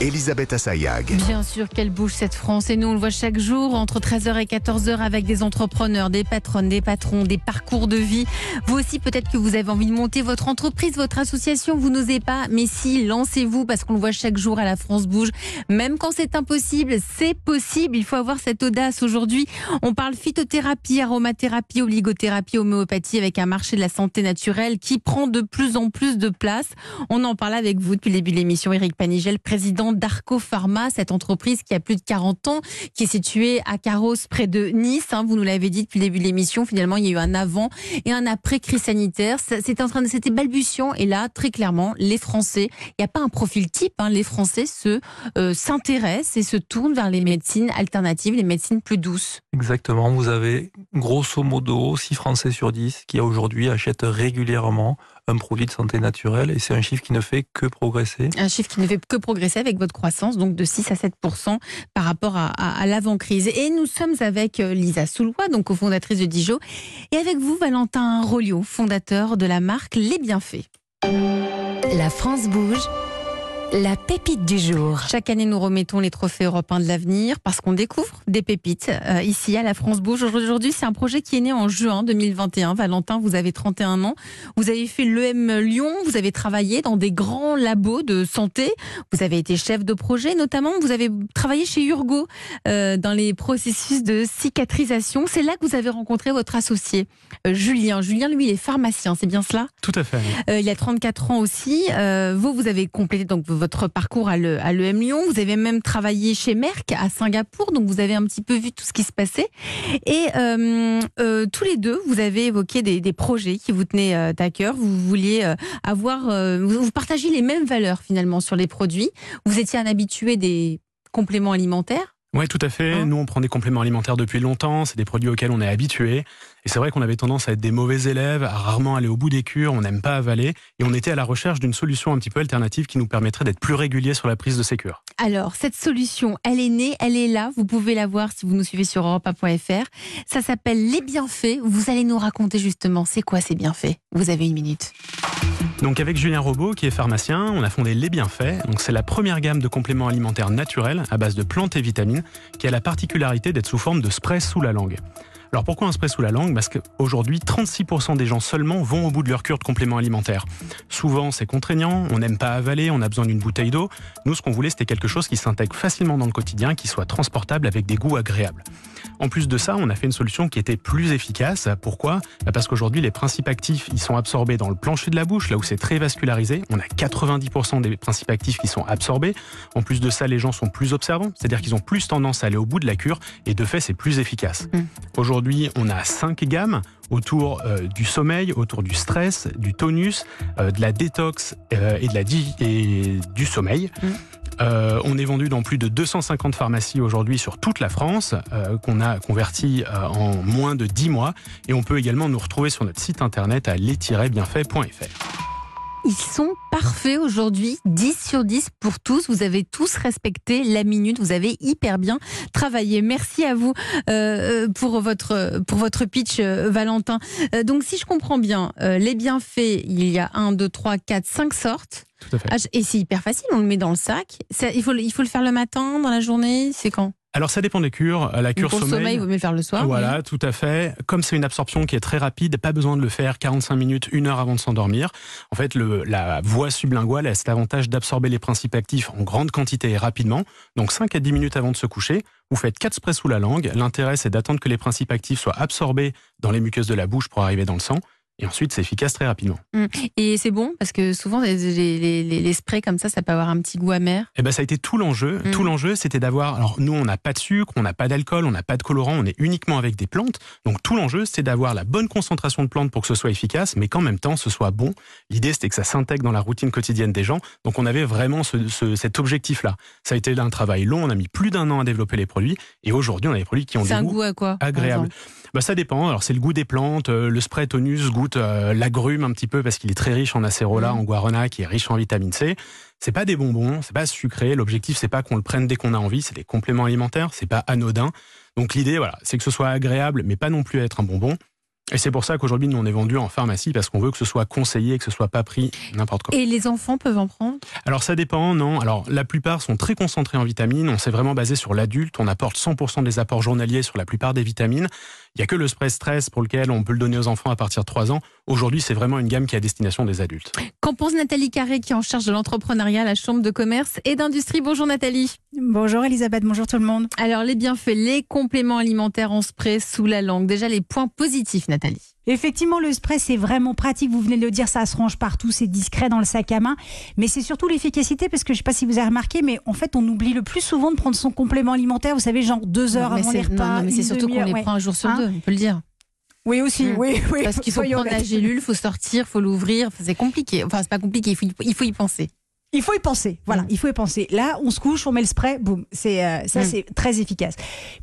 Elisabeth Assayag. Bien sûr qu'elle bouge cette France et nous on le voit chaque jour entre 13h et 14h avec des entrepreneurs, des patronnes, des patrons, des parcours de vie. Vous aussi peut-être que vous avez envie de monter votre entreprise, votre association, vous n'osez pas, mais si, lancez-vous parce qu'on le voit chaque jour à la France bouge. Même quand c'est impossible, c'est possible, il faut avoir cette audace aujourd'hui. On parle phytothérapie, aromathérapie, oligothérapie, homéopathie avec un marché de la santé naturelle qui prend de plus en plus de place. On en parle avec vous depuis le début de l'émission, Eric Panigel, président d'Arco Pharma, cette entreprise qui a plus de 40 ans, qui est située à Carros, près de Nice. hein. vous nous l'avez dit depuis le début de l'émission. Finalement, il y a eu un avant et un après crise sanitaire. C'était en train de, balbutiant. Et là, très clairement, les Français, il n'y a pas un profil type. hein. les Français se euh, s'intéressent et se tournent vers les médecines alternatives, les médecines plus douces. Exactement, vous avez grosso modo 6 Français sur 10 qui aujourd'hui achètent régulièrement un produit de santé naturelle et c'est un chiffre qui ne fait que progresser. Un chiffre qui ne fait que progresser avec votre croissance, donc de 6 à 7 par rapport à, à- à l'avant-crise. Et nous sommes avec euh, Lisa Soulois, donc cofondatrice de Dijon, et avec vous, Valentin Rolliot, fondateur de la marque Les Bienfaits. La France bouge. La pépite du jour. Chaque année, nous remettons les trophées européens de l'avenir parce qu'on découvre des pépites euh, ici à la France Bouge. Aujourd'hui, c'est un projet qui est né en juin 2021. Valentin, vous avez 31 ans. Vous avez fait l'EM Lyon. Vous avez travaillé dans des grands labos de santé. Vous avez été chef de projet, notamment. Vous avez travaillé chez Urgo euh, dans les processus de cicatrisation. C'est là que vous avez rencontré votre associé, euh, Julien. Julien, lui, il est pharmacien. C'est bien cela? Tout à fait. euh, il a 34 ans aussi. Euh, vous, vous avez complété donc votre parcours à le- à l'EM Lyon. Vous avez même travaillé chez Merck à Singapour, donc vous avez un petit peu vu tout ce qui se passait. Et euh, euh, tous les deux, vous avez évoqué des, projets qui vous tenaient euh, à cœur. Vous vouliez euh, avoir, euh, vous partagez les mêmes valeurs finalement sur les produits. Vous étiez un habitué des compléments alimentaires. Oui, tout à fait. Hein Nous, on prend des compléments alimentaires depuis longtemps. C'est des produits auxquels on est habitué. Et c'est vrai qu'on avait tendance à être des mauvais élèves, à rarement aller au bout des cures. On n'aime pas avaler. Et on était à la recherche d'une solution un petit peu alternative qui nous permettrait d'être plus réguliers sur la prise de ces cures. Alors, cette solution, elle est née, elle est là. Vous pouvez la voir si vous nous suivez sur europe1.fr. Ça s'appelle Les Bienfaits. Vous allez nous raconter justement c'est quoi ces bienfaits? Vous avez une minute. Donc, avec Julien Robot, qui est pharmacien, on a fondé Les Bienfaits. C'est la première gamme de compléments alimentaires naturels à base de plantes et vitamines qui a la particularité d'être sous forme de spray sous la langue. Alors pourquoi un spray sous la langue? Parce qu'aujourd'hui, 36% des gens seulement vont au bout de leur cure de compléments alimentaires. Souvent, c'est contraignant, on n'aime pas avaler, on a besoin d'une bouteille d'eau. Nous, ce qu'on voulait, c'était quelque chose qui s'intègre facilement dans le quotidien, qui soit transportable avec des goûts agréables. En plus de ça, on a fait une solution qui était plus efficace. Pourquoi? Bah Parce qu'aujourd'hui, les principes actifs, ils sont absorbés dans le plancher de la bouche, là où c'est très vascularisé. On a 90% des principes actifs qui sont absorbés. En plus de ça, les gens sont plus observants, c'est-à-dire qu'ils ont plus tendance à aller au bout de la cure, et de fait, c'est plus efficace. Mm. Aujourd'hui, on a cinq gammes autour euh, du sommeil, autour du stress, du tonus, euh, de la détox euh, et, de la et du sommeil. Mm. Euh, on est vendu dans plus de 250 pharmacies aujourd'hui sur toute la France, euh, qu'on a converti euh, en moins de 10 mois. Et on peut également nous retrouver sur notre site internet à les-bienfaits.fr. Ils sont parfaits aujourd'hui, 10 sur 10 pour tous. Vous avez tous respecté la minute, vous avez hyper bien travaillé. Merci à vous euh, euh, pour, votre, pour votre pitch, euh, Valentin. Euh, donc si je comprends bien, euh, les bienfaits, il y a 1, 2, 3, 4, 5 sortes. Tout à fait. Ah, et c'est hyper facile, on le met dans le sac. Ça, il, faut, le- il faut le faire le matin, dans la journée, c'est quand? Alors ça dépend des cures. La cure Pour le sommeil, il vaut mieux faire le soir. Voilà, tout à fait. Comme c'est une absorption qui est très rapide, pas besoin de le faire 45 minutes, une heure avant de s'endormir. En fait, le, la voie sublinguale a cet avantage d'absorber les principes actifs en grande quantité et rapidement. Donc 5 à 10 minutes avant de se coucher, vous faites 4 sprays sous la langue. L'intérêt, c'est d'attendre que les principes actifs soient absorbés dans les muqueuses de la bouche pour arriver dans le sang. Et ensuite, c'est efficace très rapidement. Et c'est bon? Parce que souvent les, les, les- les sprays comme ça, ça peut avoir un petit goût amer. Eh ben, ça a été tout l'enjeu. Mhm. Tout l'enjeu, c'était d'avoir. Alors, nous, on n'a pas de sucre, on n'a pas d'alcool, on n'a pas de colorant, on est uniquement avec des plantes. Donc, tout l'enjeu, c'est d'avoir la bonne concentration de plantes pour que ce soit efficace, mais qu'en même temps, ce soit bon. L'idée, c'était que ça s'intègre dans la routine quotidienne des gens. Donc, on avait vraiment ce- ce- cet objectif-là. Ça a été un travail long. On a mis plus d'un an à développer les produits. Et aujourd'hui, on a des produits qui ont des un goûts goût à quoi exemple? Bah, ça dépend. Alors, c'est le goût des plantes. Euh, le spray tonus goûte euh, l'agrume un petit peu parce qu'il est très riche en acérola, Mhm. en guarana, qui est riche en vitamine C. C'est pas des bonbons, c'est pas sucré. L'objectif, c'est pas qu'on le prenne dès qu'on a envie. C'est des compléments alimentaires. C'est pas anodin. Donc, l'idée, voilà, c'est que ce soit agréable, mais pas non plus être un bonbon. Et c'est pour ça qu'aujourd'hui, nous, on est vendu en pharmacie parce qu'on veut que ce soit conseillé et que ce soit pas pris n'importe quoi. Et les enfants peuvent en prendre? Alors, ça dépend, non. Alors, la plupart sont très concentrés en vitamines. On s'est vraiment basé sur l'adulte. On apporte 100% des apports journaliers sur la plupart des vitamines. Il n'y a que le spray stress pour lequel on peut le donner aux enfants à partir de 3 ans. Aujourd'hui, c'est vraiment une gamme qui est à destination des adultes. Qu'en pense Nathalie Carré, qui est en charge de l'entrepreneuriat à la Chambre de commerce et d'industrie? Bonjour Nathalie. Bonjour Elisabeth, bonjour tout le monde. Alors, les bienfaits, les compléments alimentaires en spray sous la langue. Déjà, les points positifs, Nathalie. Effectivement, le spray, c'est vraiment pratique. Vous venez de le dire, ça se range partout, c'est discret dans le sac à main. Mais c'est surtout l'efficacité, parce que je ne sais pas si vous avez remarqué, mais en fait, on oublie le plus souvent de prendre son complément alimentaire. Vous savez, genre deux heures Non, mais avant c'est- les repas. Non, non, mais c'est surtout qu'on les ouais. prend un jour sur Hein deux, on peut le dire. Oui, aussi, Mm. oui, oui. Parce qu'il faut prendre la honnêtes. gélule, il faut sortir, il faut l'ouvrir. Enfin, c'est compliqué. Enfin, c'est pas compliqué, il faut y, il faut y penser. Il faut y penser. Voilà, Mm. il faut y penser. Là, on se couche, on met le spray, boum. C'est euh, ça, Mm. c'est très efficace.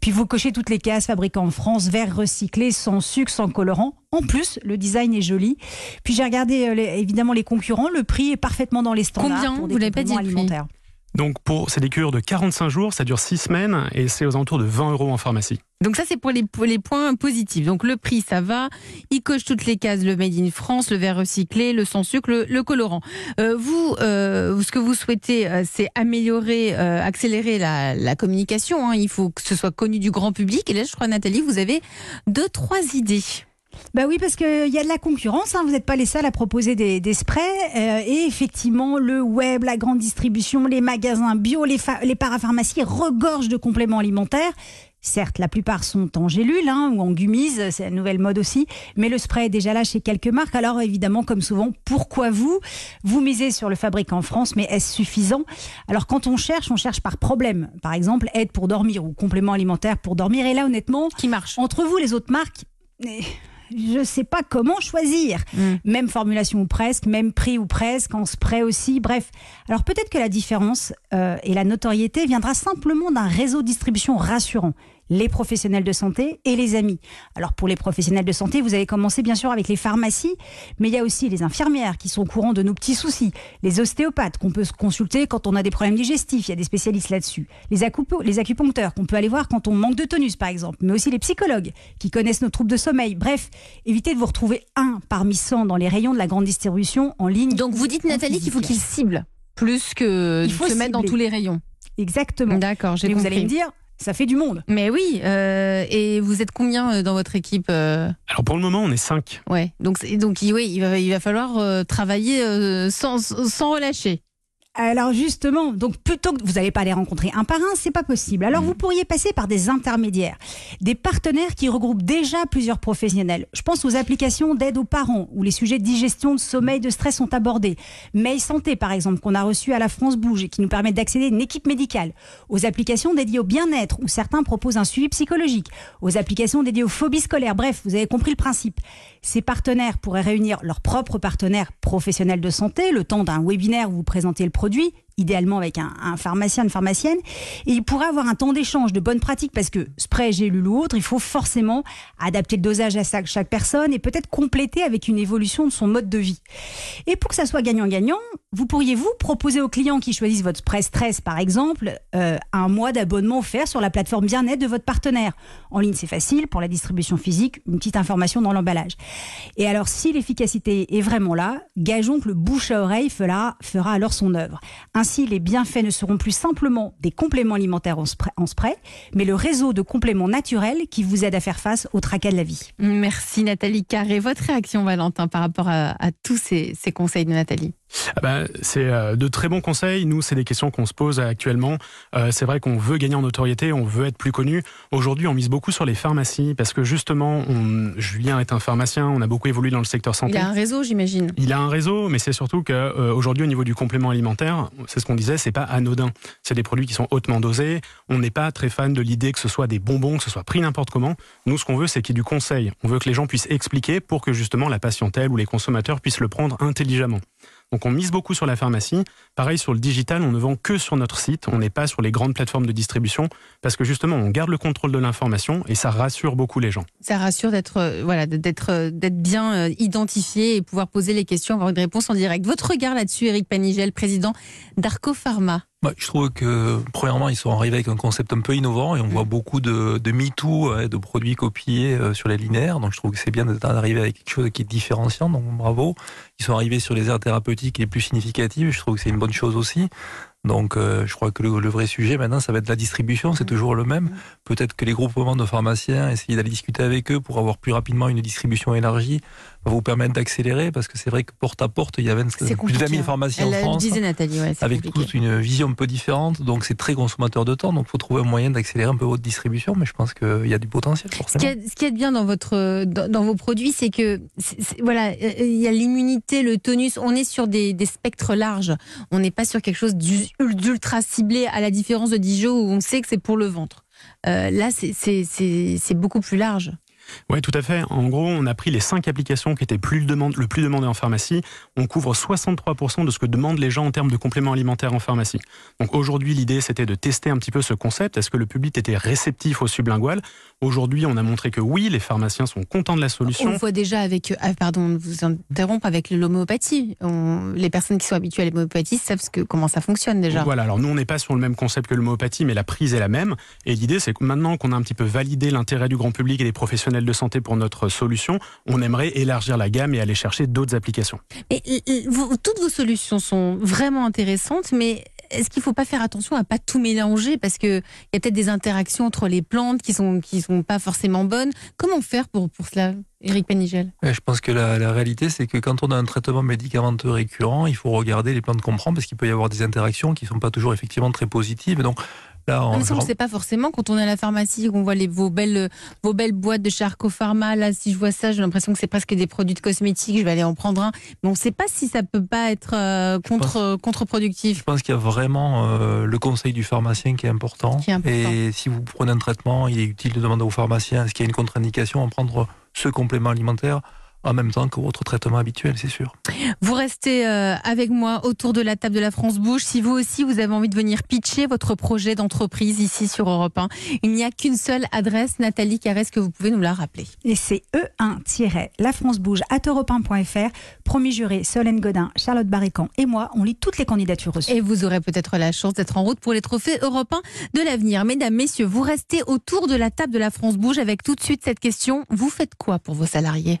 Puis vous cochez toutes les cases fabriquées en France, verre recyclé, sans sucre, sans colorant. En plus, le design est joli. Puis j'ai regardé euh, les- évidemment les concurrents. Le prix est parfaitement dans les standards. Combien pour des Vous l'avez pas dit le prix. Donc, pour, c'est des cures de 45 jours, ça dure 6 semaines et c'est aux alentours de 20 euros en pharmacie. Donc ça, c'est pour les, les points positifs. Donc le prix, ça va. Il coche toutes les cases, le Made in France, le verre recyclé, le sans sucre, le, colorant. Euh, vous, euh, ce que vous souhaitez, euh, c'est améliorer, accélérer la, la communication. hein. Il faut que ce soit connu du grand public. Et là, je crois, Nathalie, vous avez deux, trois idées. Bah oui, parce qu'il y a de la concurrence. hein. Vous n'êtes pas les seuls à proposer des, des sprays. Euh, et effectivement, le web, la grande distribution, les magasins bio, les, pha- les parapharmacies regorgent de compléments alimentaires. Certes, la plupart sont en gélule hein, ou en gummies, c'est la nouvelle mode aussi, mais le spray est déjà là chez quelques marques. Alors évidemment, comme souvent, pourquoi vous? Vous misez sur le fabrique en France, mais est-ce suffisant? Alors quand on cherche, on cherche par problème. Par exemple, aide pour dormir ou complément alimentaire pour dormir. Et là, honnêtement, Qui marche? entre vous, les autres marques, je ne sais pas comment choisir. Mm. Même formulation ou presque, même prix ou presque, en spray aussi, bref. Alors peut-être que la différence euh, et la notoriété viendra simplement d'un réseau de distribution rassurant. Les professionnels de santé et les amis. Alors pour les professionnels de santé, vous allez commencer bien sûr avec les pharmacies, mais il y a aussi les infirmières qui sont au courant de nos petits soucis, les ostéopathes qu'on peut consulter quand on a des problèmes digestifs, il y a des spécialistes là-dessus, les, les acupuncteurs qu'on peut aller voir quand on manque de tonus par exemple, mais aussi les psychologues qui connaissent nos troubles de sommeil. Bref, évitez de vous retrouver un parmi 100 dans les rayons de la grande distribution en ligne. Donc vous dites, Nathalie, qu'il faut physique. qu'il cible plus que Il de faut se mettre dans tous les rayons. Exactement. D'accord, j'ai Mais vous compris. allez me dire, ça fait du monde. Mais oui, euh, et vous êtes combien euh, dans votre équipe euh, Alors, pour le moment, on est 5. Ouais, donc, donc il- oui, il, va, il va falloir euh, travailler euh, sans, sans relâcher. Alors justement, donc plutôt que vous n'allez pas les rencontrer un par un, c'est pas possible. Alors vous pourriez passer par des intermédiaires, des partenaires qui regroupent déjà plusieurs professionnels. Je pense aux applications d'aide aux parents où les sujets de digestion, de sommeil, de stress sont abordés. Mail santé par exemple qu'on a reçu à la France Bouge et qui nous permettent d'accéder à une équipe médicale. Aux applications dédiées au bien-être où certains proposent un suivi psychologique. Aux applications dédiées aux phobies scolaires. Bref, vous avez compris le principe. Ces partenaires pourraient réunir leurs propres partenaires professionnels de santé le temps d'un webinaire où vous présentez le produit, idéalement avec un, un pharmacien, une pharmacienne, et ils pourraient avoir un temps d'échange de bonnes pratiques parce que spray, gélule ou autre, il faut forcément adapter le dosage à chaque, personne et peut-être compléter avec une évolution de son mode de vie. Et pour que ça soit gagnant-gagnant, vous pourriez vous proposer aux clients qui choisissent votre spray stress par exemple euh, un mois d'abonnement offert sur la plateforme bien-être de votre partenaire. En ligne c'est facile, pour la distribution physique, une petite information dans l'emballage. Et alors si l'efficacité est vraiment là, gageons que le bouche à oreille fera alors son œuvre. Ainsi, les bienfaits ne seront plus simplement des compléments alimentaires en spray, mais le réseau de compléments naturels qui vous aide à faire face au tracas de la vie. Merci Nathalie Carré. Votre réaction, Valentin, par rapport à, tous ces conseils de Nathalie? Ah bah, c'est euh, de très bons conseils. Nous, c'est des questions qu'on se pose actuellement. Euh, c'est vrai qu'on veut gagner en notoriété, on veut être plus connu. Aujourd'hui, on mise beaucoup sur les pharmacies parce que justement, on... Julien est un pharmacien, on a beaucoup évolué dans le secteur santé. Il a un réseau, j'imagine. Il a un réseau, mais c'est surtout qu'aujourd'hui, au niveau du complément alimentaire, c'est ce qu'on disait, c'est pas anodin. C'est des produits qui sont hautement dosés. On n'est pas très fan de l'idée que ce soit des bonbons, que ce soit pris n'importe comment. Nous, ce qu'on veut, c'est qu'il y ait du conseil. On veut que les gens puissent expliquer pour que justement la patientèle ou les consommateurs puissent le prendre intelligemment. Donc on mise beaucoup sur la pharmacie. Pareil sur le digital, on ne vend que sur notre site. On n'est pas sur les grandes plateformes de distribution parce que justement, on garde le contrôle de l'information et ça rassure beaucoup les gens. Ça rassure d'être euh, voilà, euh, d'être bien euh, identifié et pouvoir poser les questions, avoir une réponse en direct. Votre regard là-dessus, Eric Panigel, président d'Arco Pharma. Bah, je trouve que, premièrement, ils sont arrivés avec un concept un peu innovant et on voit beaucoup de, de MeToo, euh, de produits copiés euh, sur les linéaires. Donc, je trouve que c'est bien d'arriver avec quelque chose qui est différenciant. Donc, bravo. Ils sont arrivés sur les aires thérapeutiques les plus significatives. Je trouve que c'est une bonne chose aussi. Donc, euh, je crois que le, le, vrai sujet maintenant, ça va être la distribution. C'est toujours le même. Peut-être que les groupements de pharmaciens, essayer d'aller discuter avec eux pour avoir plus rapidement une distribution élargie, va vous permettre d'accélérer parce que c'est vrai que porte à porte, il y avait plus de 20 000 pharmaciens en France. disait Nathalie, ouais, avec compliqué. toute une vision un peu différente. Donc, c'est très consommateur de temps. Donc, il faut trouver un moyen d'accélérer un peu votre distribution. Mais je pense qu'il y a du potentiel. Ce Forcément. qui, est, ce qui est bien dans, votre, dans, dans vos produits, c'est que voilà, euh, il y a l'immunité, le tonus. On est sur des, des spectres larges. On n'est pas sur quelque chose d'u- d'ultra ciblé, à la différence de Dijon où on sait que c'est pour le ventre. Euh, là, c'est beaucoup plus large. Oui, tout à fait. En gros, on a pris les cinq applications qui étaient plus le, demande- le plus demandées en pharmacie. On couvre 63% de ce que demandent les gens en termes de compléments alimentaires en pharmacie. Donc aujourd'hui, l'idée, c'était de tester un petit peu ce concept. Est-ce que le public était réceptif au sublingual Aujourd'hui, on a montré que oui, les pharmaciens sont contents de la On solution. le voit déjà avec, euh, ah, pardon, vous interrompre avec l'homéopathie. On- Les personnes qui sont habituées à l'homéopathie savent ce que, comment ça fonctionne déjà. Voilà, alors nous on n'est pas sur le même concept que l'homéopathie, mais la prise est la même. Et l'idée c'est que maintenant qu'on a un petit peu validé l'intérêt du grand public et des professionnels de santé pour notre solution, on aimerait élargir la gamme et aller chercher d'autres applications. Et, et, vous- toutes vos solutions sont vraiment intéressantes, mais est-ce qu'il ne faut pas faire attention à pas tout mélanger parce que il y a peut-être des interactions entre les plantes qui sont qui sont pas forcément bonnes. Comment faire pour pour cela, Éric Panigel Ouais, Je pense que la, la réalité, c'est que quand on a un traitement médicamenteux récurrent, il faut regarder les plantes qu'on prend parce qu'il peut y avoir des interactions qui ne sont pas toujours effectivement très positives. Donc là, Mais on, ça, on ne sait pas forcément quand on est à la pharmacie, qu'on voit les, vos, belles, vos belles boîtes de chez Arcopharma. Là, si je vois ça, j'ai l'impression que c'est presque des produits de cosmétiques. Je vais aller en prendre un. Mais on ne sait pas si ça peut pas être euh, contre, euh, contre-productif. Je pense qu'il y a vraiment euh, le conseil du pharmacien qui est, important. Qui est important. Et si vous prenez un traitement, il est utile de demander au pharmacien est-ce qu'il y a une contre-indication à prendre ce complément alimentaire en même temps que votre traitement habituel, c'est sûr. Vous restez euh, avec moi autour de la table de la France Bouge. Si vous aussi, vous avez envie de venir pitcher votre projet d'entreprise ici sur Europe 1, il n'y a qu'une seule adresse, Nathalie Carès, que vous pouvez nous la rappeler. Et c'est E1-La France Bouge à europe1.fr. Promis juré, Solène Godin, Charlotte Barrican et moi, on lit toutes les candidatures reçues. Et vous aurez peut-être la chance d'être en route pour les trophées européens de l'avenir. Mesdames, messieurs, vous restez autour de la table de la France Bouge avec tout de suite cette question. Vous faites quoi pour vos salariés?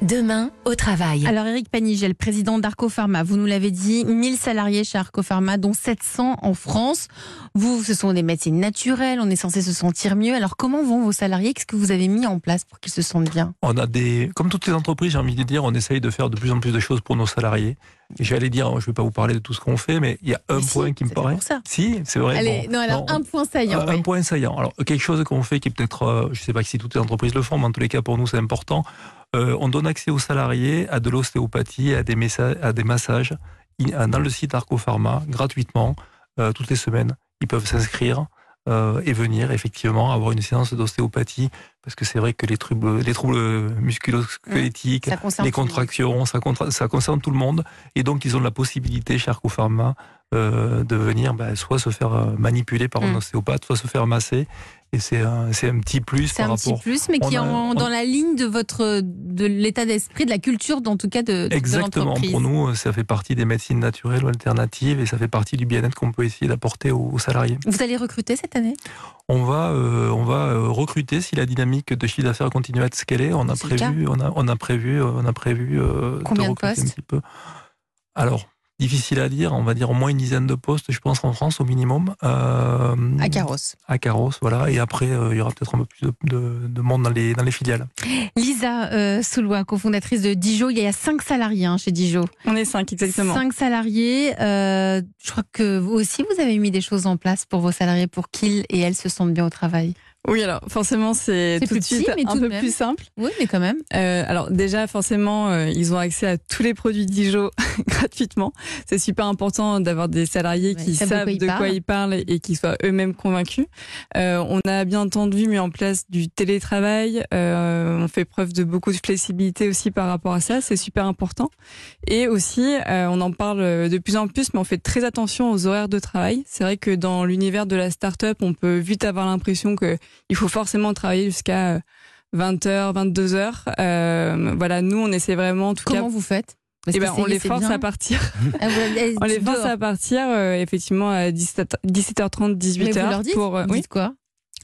Demain, au travail. Alors Eric Panigel, président d'Arco Pharma, vous nous l'avez dit, 1000 salariés chez Arco Pharma, dont 700 en France. Vous, ce sont des médecines naturelles, on est censé se sentir mieux. Alors comment vont vos salariés? Qu'est-ce que vous avez mis en place pour qu'ils se sentent bien? On a des, comme toutes les entreprises, j'ai envie de dire, on essaye de faire de plus en plus de choses pour nos salariés. Et j'allais dire, je ne vais pas vous parler de tout ce qu'on fait, mais il y a un Mais si, point qui me paraît. pour ça. Si, c'est vrai. Allez, bon, non, alors non, un point saillant. un, un oui. point saillant. Alors, quelque chose qu'on fait qui est peut-être, euh, je ne sais pas si toutes les entreprises le font, mais en tous les cas, pour nous, c'est important. Euh, on donne accès aux salariés à de l'ostéopathie, à des, messa- à des massages dans le site Arco Pharma, gratuitement, euh, toutes les semaines. Ils peuvent s'inscrire euh, et venir, effectivement, avoir une séance d'ostéopathie, parce que c'est vrai que les troubles, les troubles musculo-squelettiques, les contractions, ça, contra- ça concerne tout le monde. Et donc, ils ont la possibilité chez Arco Pharma euh, de venir ben, soit se faire manipuler par un Mm. ostéopathe, soit se faire masser. Et c'est un, c'est un petit plus C'est un petit plus, mais qui est on dans la ligne de votre de l'état d'esprit, de la culture, en tout cas de, de Exactement. Pour nous, ça fait partie des médecines naturelles ou alternatives et ça fait partie du bien-être qu'on peut essayer d'apporter aux, aux salariés. Vous allez recruter cette année? On va, euh, on va euh, recruter si la dynamique de chiffre d'affaires continue à être ce qu'elle est. On a prévu, on a, on a prévu, euh, on a prévu euh, Combien de recruter postes? un petit peu. Alors, difficile à dire. On va dire au moins une dizaine de postes, je pense, en France au minimum. Euh, à Carros. à Carros, voilà. Et après, euh, il y aura peut-être un peu plus de, de- de monde dans les, dans les filiales. Lisa euh, Soulois, cofondatrice de Dijon. Il y a cinq salariés hein, chez Dijon. On est cinq, exactement. Cinq salariés. euh, je crois que vous aussi, vous avez mis des choses en place pour vos salariés pour qu'ils et elles se sentent bien au travail. Oui, alors forcément, c'est tout de suite petit, un peu même. plus simple. Oui, mais quand même. Euh, alors déjà, forcément, euh, ils ont accès à tous les produits Dijon gratuitement. C'est super important d'avoir des salariés Ouais, qui savent de quoi de ils parlent et qui soient eux-mêmes convaincus. Euh, on a bien entendu mis en place du télétravail. Euh, on fait preuve de beaucoup de flexibilité aussi par rapport à ça. C'est super important. Et aussi, euh, on en parle de plus en plus, mais on fait très attention aux horaires de travail. C'est vrai que dans l'univers de la start-up, on peut vite avoir l'impression que il faut forcément travailler jusqu'à 20h, 22h. Euh, voilà, nous, on essaie vraiment, en tout Comment cas, vous faites? Eh ben, on les force bien. à partir. Ah, l'avez- On les force dehors. à partir euh, effectivement à 17, 17h30, 18h. Mais vous leur dites, pour, euh, vous oui, dites quoi?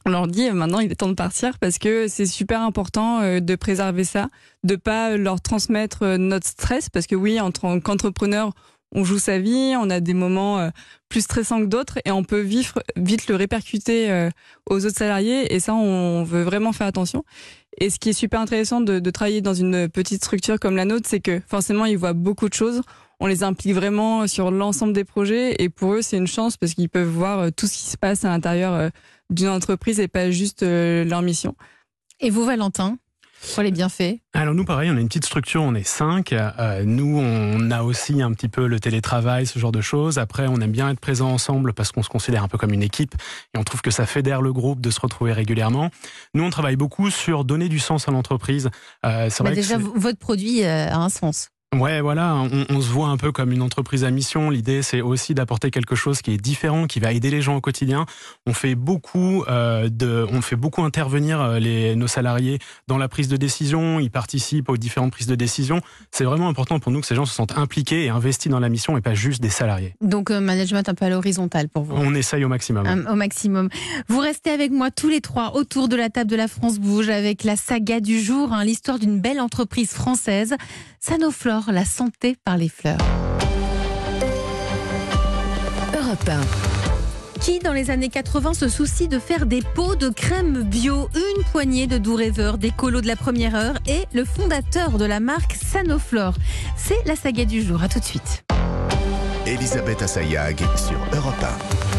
On leur dit euh, maintenant il est temps de partir parce que c'est super important euh, de préserver ça, de pas leur transmettre euh, notre stress parce que oui, en tant qu'entrepreneur, on joue sa vie, on a des moments euh, plus stressants que d'autres et on peut vivre, vite le répercuter euh, aux autres salariés et ça on veut vraiment faire attention. Et ce qui est super intéressant de, de travailler dans une petite structure comme la nôtre, c'est que forcément ils voient beaucoup de choses. On les implique vraiment sur l'ensemble des projets et pour eux c'est une chance parce qu'ils peuvent voir euh, tout ce qui se passe à l'intérieur d'une entreprise et pas juste leur mission. Et vous, Valentin? Pour les bienfaits Alors nous, pareil, on a une petite structure, on est cinq. Euh, nous, on a aussi un petit peu le télétravail, ce genre de choses. Après, on aime bien être présents ensemble parce qu'on se considère un peu comme une équipe et on trouve que ça fédère le groupe de se retrouver régulièrement. Nous, on travaille beaucoup sur donner du sens à l'entreprise. Euh, Bah, Déjà, votre produit euh, a un sens. Ouais, voilà, on, on se voit un peu comme une entreprise à mission. L'idée, c'est aussi d'apporter quelque chose qui est différent, qui va aider les gens au quotidien. On fait beaucoup euh, de, on fait beaucoup intervenir euh, les, nos salariés dans la prise de décision. Ils participent aux différentes prises de décision. C'est vraiment important pour nous que ces gens se sentent impliqués et investis dans la mission et pas juste des salariés. Donc, euh, management un peu à l'horizontale pour vous. On essaye au maximum. Au maximum. Vous restez avec moi tous les trois autour de la table de la France Bouge avec la saga du jour, hein, l'histoire d'une belle entreprise française, Sanoflore, la santé par les fleurs. Europe 1. Qui, dans les années 80, se soucie de faire des pots de crème bio? Une poignée de doux rêveurs, des colos de la première heure et le fondateur de la marque Sanoflore. C'est la saga du jour. À tout de suite. Elisabeth Assayag sur Europe 1.